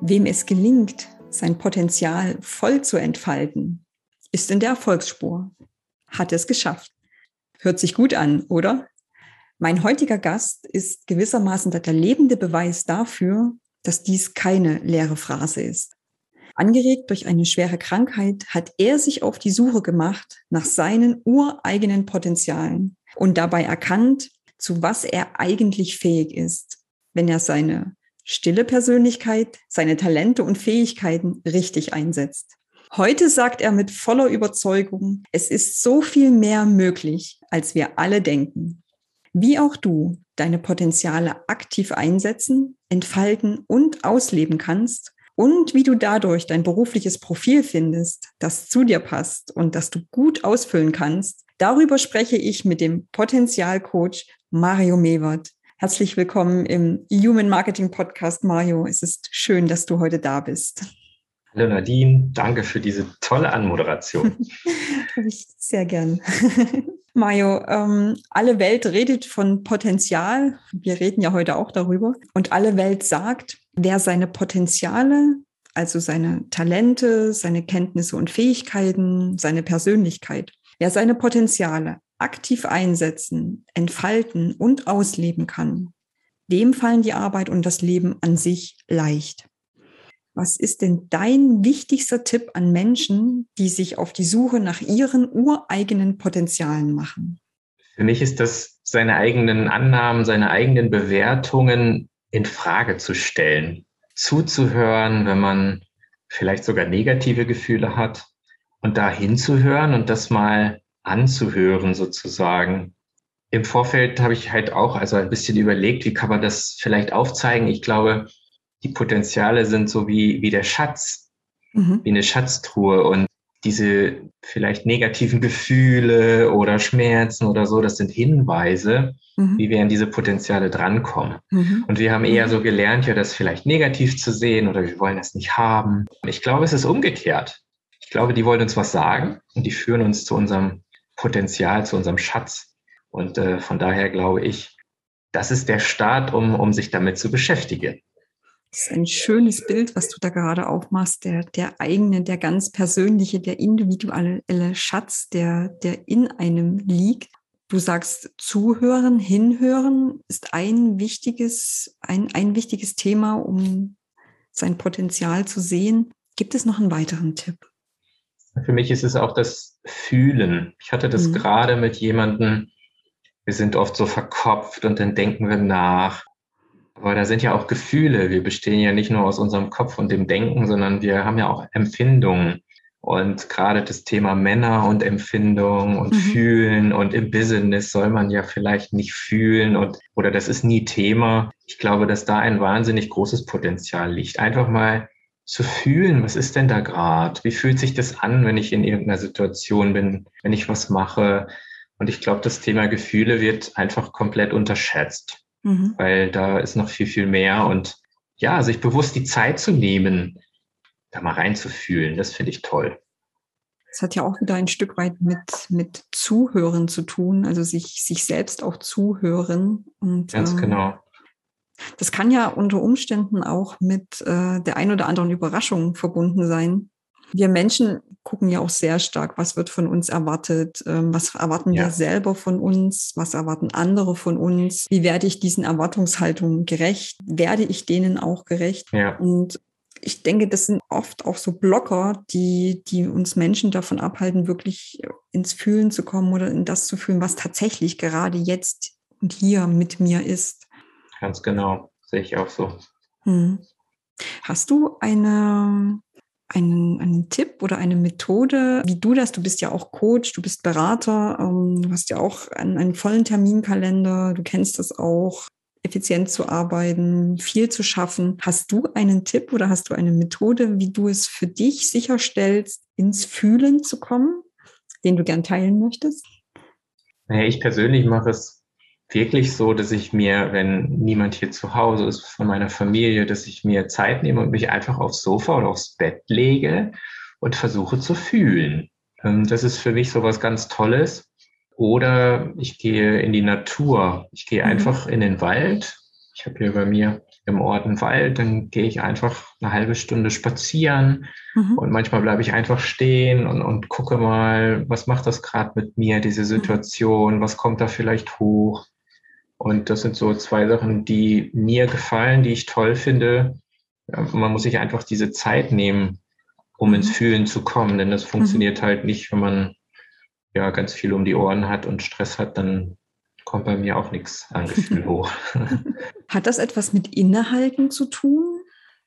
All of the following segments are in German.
Wem es gelingt, sein Potenzial voll zu entfalten, ist in der Erfolgsspur. Hat es geschafft. Hört sich gut an, oder? Mein heutiger Gast ist gewissermaßen der lebende Beweis dafür, dass dies keine leere Phrase ist. Angeregt durch eine schwere Krankheit hat er sich auf die Suche gemacht nach seinen ureigenen Potenzialen und dabei erkannt, zu was er eigentlich fähig ist, wenn er seine stille Persönlichkeit, seine Talente und Fähigkeiten richtig einsetzt. Heute sagt er mit voller Überzeugung, es ist so viel mehr möglich, als wir alle denken. Wie auch du deine Potenziale aktiv einsetzen, entfalten und ausleben kannst und wie du dadurch dein berufliches Profil findest, das zu dir passt und das du gut ausfüllen kannst, darüber spreche ich mit dem Potenzialcoach Mario Mewert. Herzlich willkommen im Human Marketing Podcast, Mario. Es ist schön, dass du heute da bist. Hallo Nadine, danke für diese tolle Anmoderation. ich sehr gern. Mario, ähm, alle Welt redet von Potenzial. Wir reden ja heute auch darüber. Und alle Welt sagt, wer seine Potenziale, also seine Talente, seine Kenntnisse und Fähigkeiten, seine Persönlichkeit, wer seine Potenziale aktiv einsetzen, entfalten und ausleben kann, dem fallen die Arbeit und das Leben an sich leicht. Was ist denn dein wichtigster Tipp an Menschen, die sich auf die Suche nach ihren ureigenen Potenzialen machen? Für mich ist das, seine eigenen Annahmen, seine eigenen Bewertungen in Frage zu stellen, zuzuhören, wenn man vielleicht sogar negative Gefühle hat und da hinzuhören und das mal anzuhören sozusagen. Im Vorfeld habe ich halt auch also ein bisschen überlegt, wie kann man das vielleicht aufzeigen. Ich glaube, die Potenziale sind so wie, wie der Schatz, mhm. wie eine Schatztruhe und diese vielleicht negativen Gefühle oder Schmerzen oder so, das sind Hinweise, mhm. wie wir an diese Potenziale drankommen. Mhm. Und wir haben eher mhm. so gelernt, ja, das vielleicht negativ zu sehen oder wir wollen das nicht haben. Ich glaube, es ist umgekehrt. Ich glaube, die wollen uns was sagen und die führen uns zu unserem Potenzial, zu unserem Schatz. Und äh, von daher glaube ich, das ist der Start, um, um sich damit zu beschäftigen. Das ist ein schönes Bild, was du da gerade aufmachst, der, der eigene, der ganz persönliche, der individuelle Schatz, der, der in einem liegt. Du sagst, zuhören, hinhören ist ein wichtiges, ein, ein wichtiges Thema, um sein Potenzial zu sehen. Gibt es noch einen weiteren Tipp? Für mich ist es auch das Fühlen. Ich hatte das mhm. gerade mit jemandem, wir sind oft so verkopft und dann denken wir nach. Aber da sind ja auch Gefühle. Wir bestehen ja nicht nur aus unserem Kopf und dem Denken, sondern wir haben ja auch Empfindungen. Und gerade das Thema Männer und Empfindungen und mhm. Fühlen und im Business soll man ja vielleicht nicht fühlen und oder das ist nie Thema. Ich glaube, dass da ein wahnsinnig großes Potenzial liegt. Einfach mal zu fühlen, was ist denn da gerade? Wie fühlt sich das an, wenn ich in irgendeiner Situation bin, wenn ich was mache? Und ich glaube, das Thema Gefühle wird einfach komplett unterschätzt, mhm. weil da ist noch viel, viel mehr. Und ja, sich bewusst die Zeit zu nehmen, da mal reinzufühlen, das finde ich toll. Es hat ja auch wieder ein Stück weit mit, mit Zuhören zu tun, also sich, sich selbst auch zuhören. Und, Ganz ähm, genau. Das kann ja unter Umständen auch mit äh, der ein oder anderen Überraschung verbunden sein. Wir Menschen gucken ja auch sehr stark, was wird von uns erwartet, ähm, was erwarten ja. wir selber von uns, was erwarten andere von uns, wie werde ich diesen Erwartungshaltungen gerecht, werde ich denen auch gerecht. Ja. Und ich denke, das sind oft auch so Blocker, die, die uns Menschen davon abhalten, wirklich ins Fühlen zu kommen oder in das zu fühlen, was tatsächlich gerade jetzt und hier mit mir ist. Ganz genau, sehe ich auch so. Hm. Hast du eine, einen, einen Tipp oder eine Methode, wie du das, du bist ja auch Coach, du bist Berater, ähm, du hast ja auch einen, einen vollen Terminkalender, du kennst das auch. effizient zu arbeiten, viel zu schaffen. Hast du einen Tipp oder hast du eine Methode, wie du es für dich sicherstellst, ins Fühlen zu kommen, den du gern teilen möchtest? Naja, ich persönlich mache es wirklich so, dass ich mir, wenn niemand hier zu Hause ist von meiner Familie, dass ich mir Zeit nehme und mich einfach aufs Sofa oder aufs Bett lege und versuche zu fühlen. Ähm, das ist für mich so was ganz Tolles. Oder ich gehe in die Natur. Ich gehe mhm. einfach in den Wald. Ich habe hier bei mir im Ort einen Wald, dann gehe ich einfach eine halbe Stunde spazieren mhm. und manchmal bleibe ich einfach stehen und, und gucke mal, was macht das gerade mit mir, diese mhm. Situation, was kommt da vielleicht hoch. Und das sind so zwei Sachen, die mir gefallen, die ich toll finde. Man muss sich einfach diese Zeit nehmen, um ins mhm. Fühlen zu kommen, denn das mhm. funktioniert halt nicht, wenn man ja ganz viel um die Ohren hat und Stress hat, dann kommt bei mir auch nichts an Gefühl hoch. Hat das etwas mit Innehalten zu tun?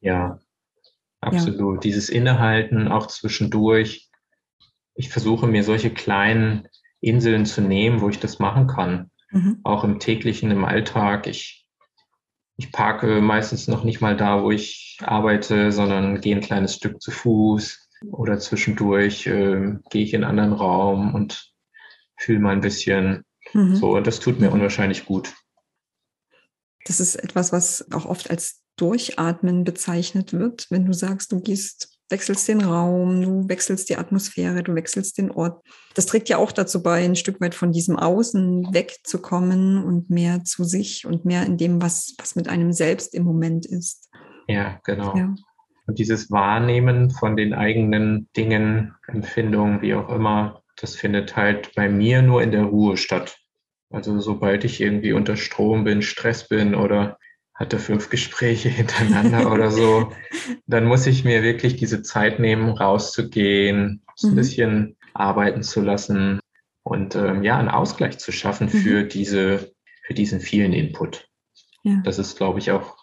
Ja, absolut. Ja. Dieses Innehalten auch zwischendurch. Ich versuche mir solche kleinen Inseln zu nehmen, wo ich das machen kann. Mhm. Auch im täglichen, im Alltag. Ich, ich parke meistens noch nicht mal da, wo ich arbeite, sondern gehe ein kleines Stück zu Fuß oder zwischendurch äh, gehe ich in einen anderen Raum und fühle mal ein bisschen. Mhm. So, und das tut mir unwahrscheinlich gut. Das ist etwas, was auch oft als Durchatmen bezeichnet wird, wenn du sagst, du gehst, wechselst den Raum, du wechselst die Atmosphäre, du wechselst den Ort. Das trägt ja auch dazu bei, ein Stück weit von diesem Außen wegzukommen und mehr zu sich und mehr in dem, was, was mit einem selbst im Moment ist. Ja, genau. Ja. Und dieses Wahrnehmen von den eigenen Dingen, Empfindungen, wie auch immer, das findet halt bei mir nur in der Ruhe statt. Also sobald ich irgendwie unter Strom bin, Stress bin oder hatte fünf Gespräche hintereinander oder so, dann muss ich mir wirklich diese Zeit nehmen, rauszugehen, mhm. ein bisschen arbeiten zu lassen und ähm, ja, einen Ausgleich zu schaffen mhm. für diese, für diesen vielen Input. Ja. Das ist, glaube ich, auch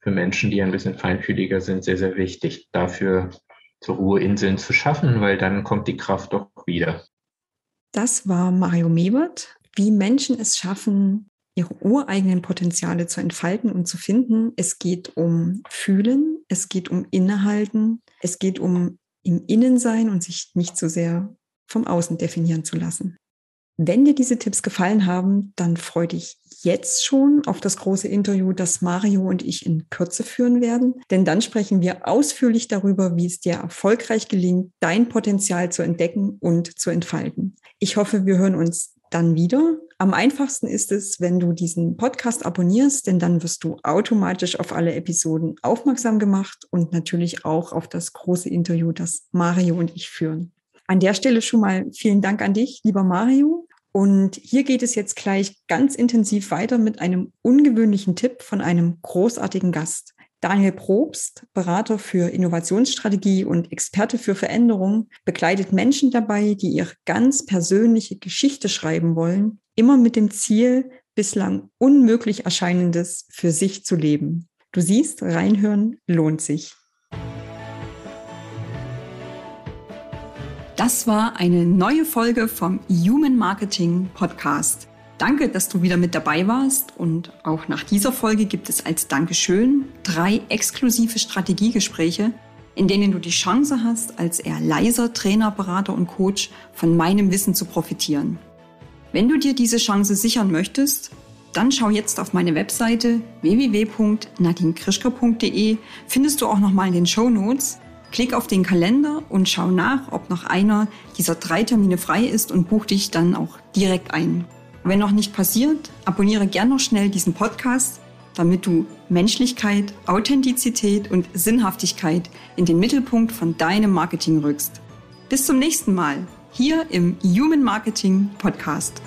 für Menschen, die ein bisschen feinfühliger sind, sehr, sehr wichtig, dafür zur Ruheinseln zu schaffen, weil dann kommt die Kraft doch wieder. Das war Mario Mebert, wie Menschen es schaffen, ihre ureigenen Potenziale zu entfalten und zu finden. Es geht um Fühlen, es geht um Innehalten, es geht um im Innen sein und sich nicht so sehr vom Außen definieren zu lassen. Wenn dir diese Tipps gefallen haben, dann freu dich jetzt schon auf das große Interview, das Mario und ich in Kürze führen werden. Denn dann sprechen wir ausführlich darüber, wie es dir erfolgreich gelingt, dein Potenzial zu entdecken und zu entfalten. Ich hoffe, wir hören uns dann wieder. Am einfachsten ist es, wenn du diesen Podcast abonnierst, denn dann wirst du automatisch auf alle Episoden aufmerksam gemacht und natürlich auch auf das große Interview, das Mario und ich führen. An der Stelle schon mal vielen Dank an dich, lieber Mario. Und hier geht es jetzt gleich ganz intensiv weiter mit einem ungewöhnlichen Tipp von einem großartigen Gast. Daniel Probst, Berater für Innovationsstrategie und Experte für Veränderung, begleitet Menschen dabei, die ihre ganz persönliche Geschichte schreiben wollen, immer mit dem Ziel, bislang unmöglich erscheinendes für sich zu leben. Du siehst, reinhören lohnt sich. Das war eine neue Folge vom Human Marketing Podcast. Danke, dass du wieder mit dabei warst und auch nach dieser Folge gibt es als Dankeschön drei exklusive Strategiegespräche, in denen du die Chance hast, als eher leiser Trainer, Berater und Coach von meinem Wissen zu profitieren. Wenn du dir diese Chance sichern möchtest, dann schau jetzt auf meine Webseite www.nadinkrischka.de, findest du auch nochmal in den Show Notes Klick auf den Kalender und schau nach, ob noch einer dieser drei Termine frei ist und buch dich dann auch direkt ein. Wenn noch nicht passiert, abonniere gern noch schnell diesen Podcast, damit du Menschlichkeit, Authentizität und Sinnhaftigkeit in den Mittelpunkt von deinem Marketing rückst. Bis zum nächsten Mal hier im Human Marketing Podcast.